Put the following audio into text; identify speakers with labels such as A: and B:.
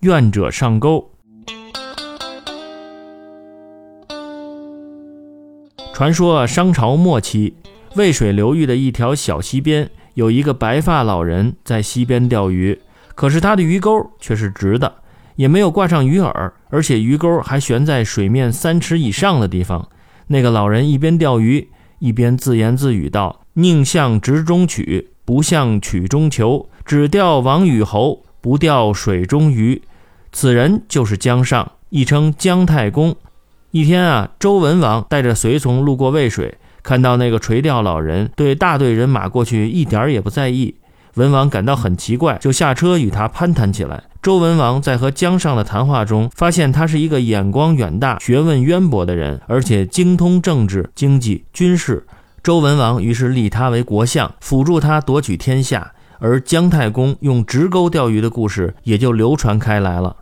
A: 愿者上钩。传说商朝末期，渭水流域的一条小溪边，有一个白发老人在溪边钓鱼，可是他的鱼钩却是直的，也没有挂上鱼饵，而且鱼钩还悬在水面三尺以上的地方。那个老人一边钓鱼，一边自言自语道：“宁向直中取，不向曲中求。只钓王与侯，不钓水中鱼。”此人就是姜尚，亦称姜太公。一天啊，周文王带着随从路过渭水，看到那个垂钓老人对大队人马过去一点也不在意。文王感到很奇怪，就下车与他攀谈起来。周文王在和姜尚的谈话中，发现他是一个眼光远大、学问渊博的人，而且精通政治、经济、军事。周文王于是立他为国相，辅助他夺取天下。而姜太公用直钩钓鱼的故事也就流传开来了。